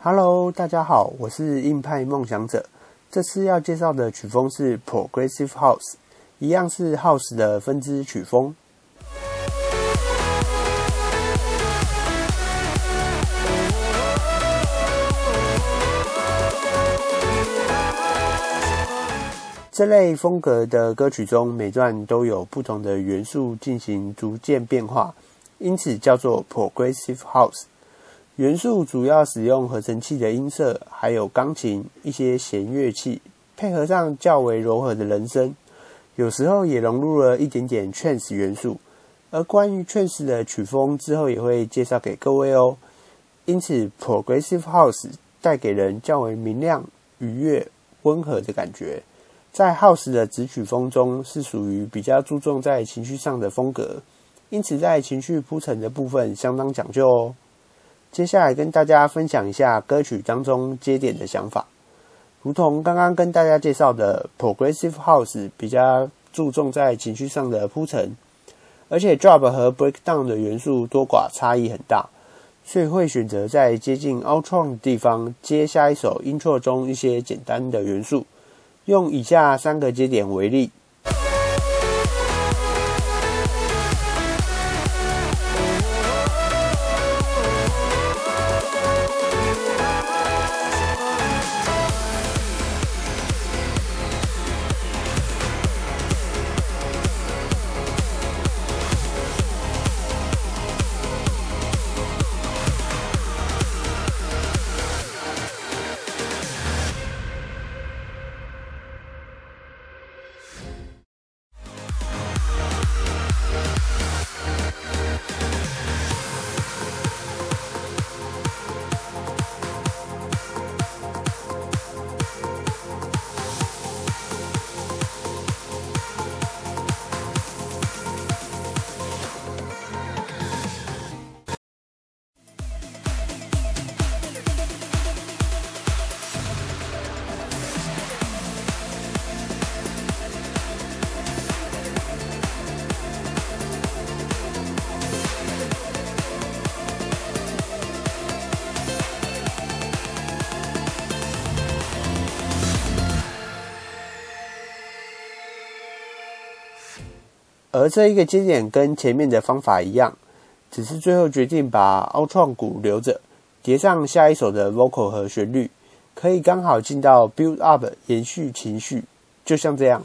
Hello，大家好，我是硬派梦想者。这次要介绍的曲风是 Progressive House，一样是 House 的分支曲风。这类风格的歌曲中，每段都有不同的元素进行逐渐变化，因此叫做 Progressive House。元素主要使用合成器的音色，还有钢琴、一些弦乐器，配合上较为柔和的人声，有时候也融入了一点点 trance 元素。而关于 trance 的曲风，之后也会介绍给各位哦。因此，Progressive House 带给人较为明亮、愉悦、温和的感觉。在 House 的子曲风中，是属于比较注重在情绪上的风格，因此在情绪铺陈的部分相当讲究哦。接下来跟大家分享一下歌曲当中接点的想法，如同刚刚跟大家介绍的 Progressive House 比较注重在情绪上的铺陈，而且 Drop 和 Breakdown 的元素多寡差异很大，所以会选择在接近 Outro 的地方接下一首 Intro 中一些简单的元素。用以下三个节点为例。而这一个节点跟前面的方法一样，只是最后决定把凹创鼓留着，叠上下一首的 vocal 和旋律，可以刚好进到 build up 延续情绪，就像这样。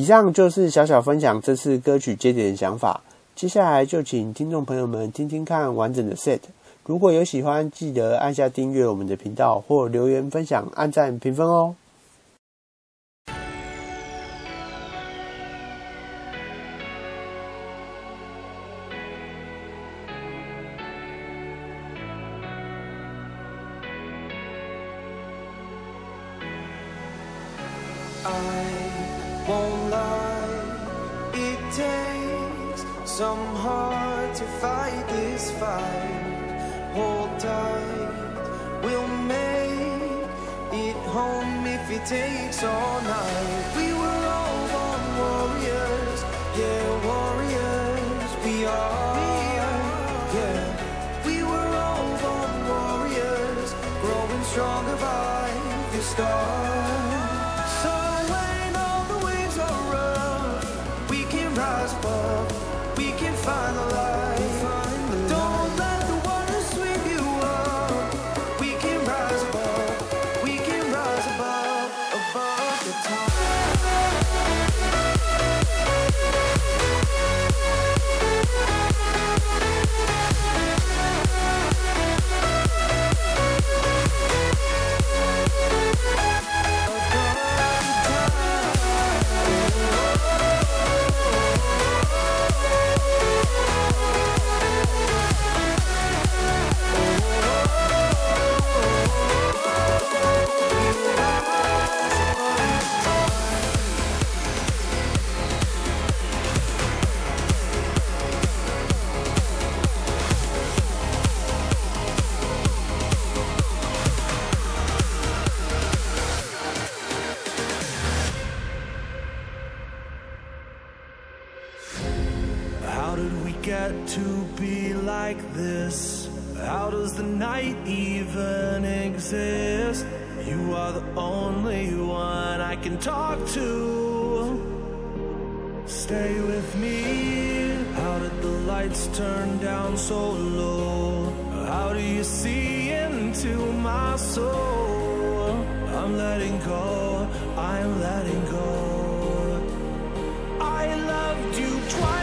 以上就是小小分享这次歌曲接点想法，接下来就请听众朋友们听听看完整的 set。如果有喜欢，记得按下订阅我们的频道或留言分享、按赞、评分哦。won't lie. It takes some heart to fight this fight. Hold tight, we'll make it home if it takes all night. We were all born warriors, yeah, warriors we are. Yeah, we were all born warriors, growing stronger by the stars. turned down so low. How do you see into my soul? I'm letting go, I'm letting go. I loved you twice.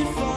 you for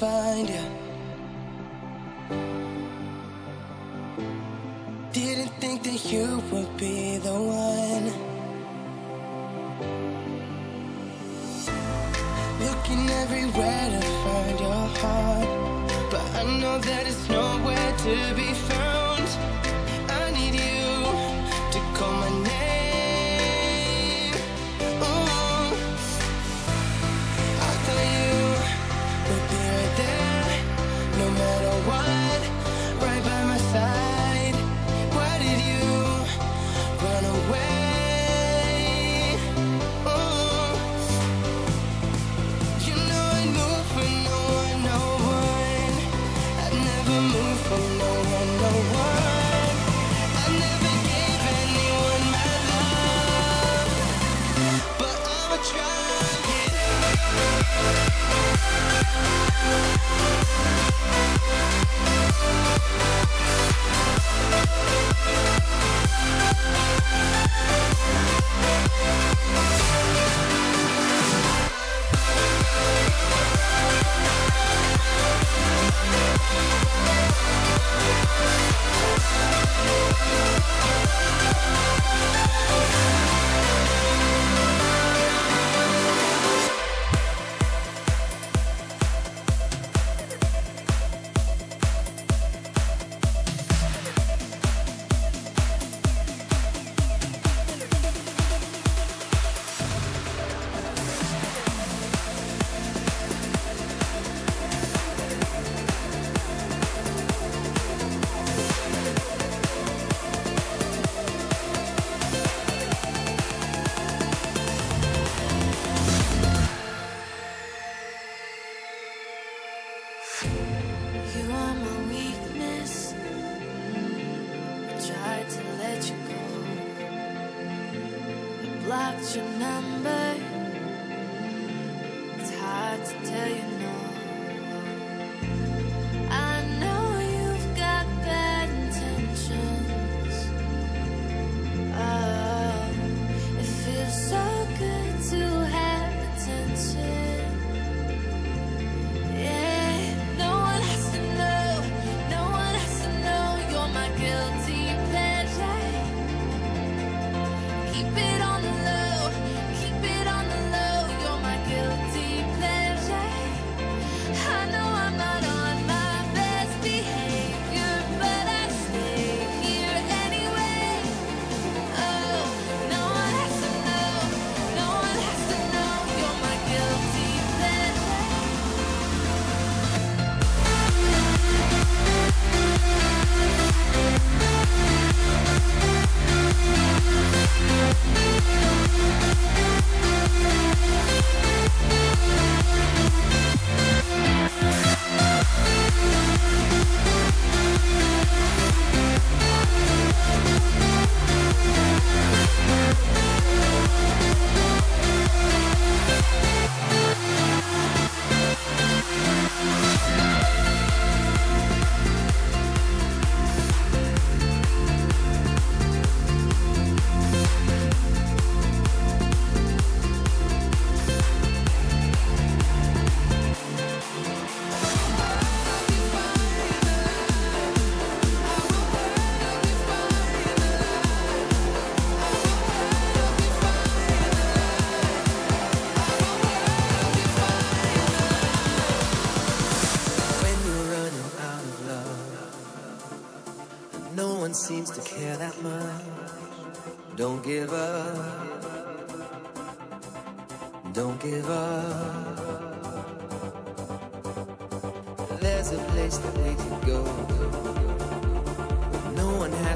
find you. Didn't think that you would be the one. Looking everywhere to find your heart, but I know that it's nowhere to be found.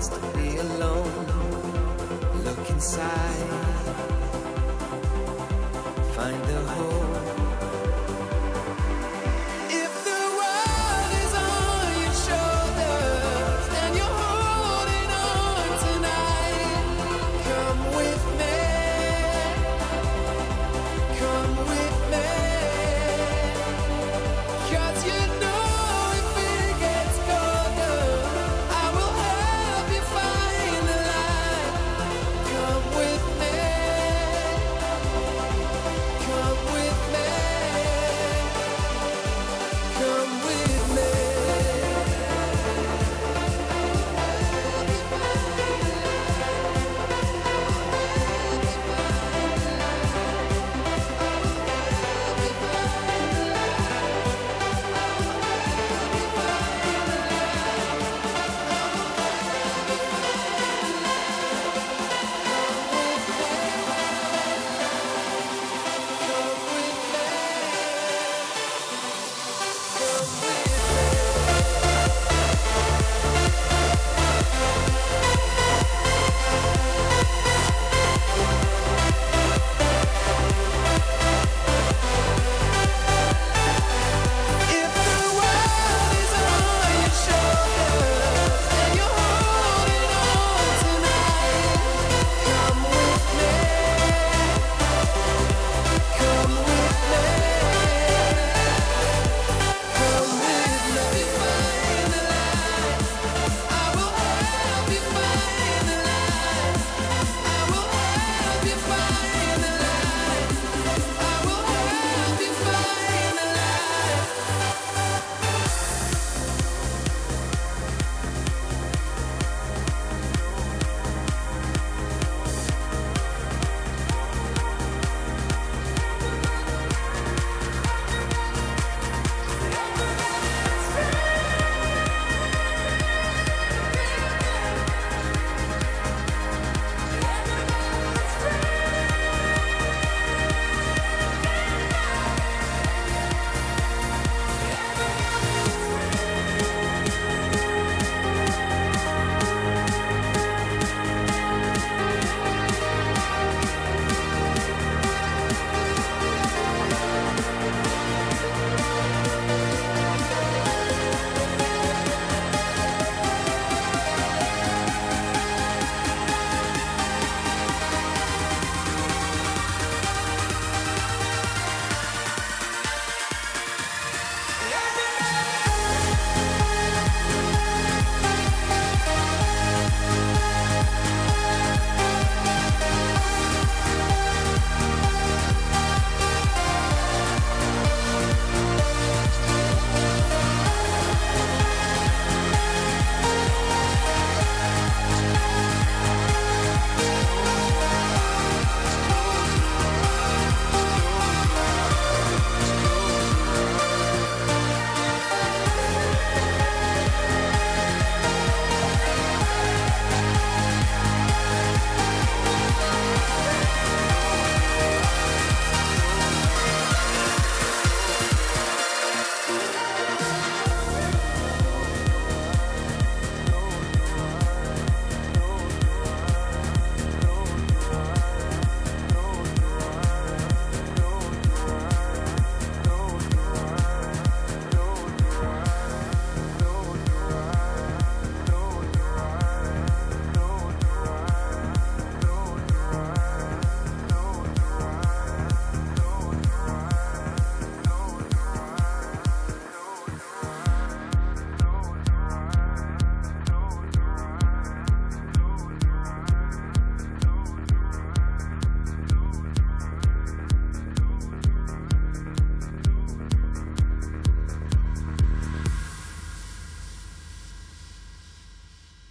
Has to be alone. Look inside. Find the hope.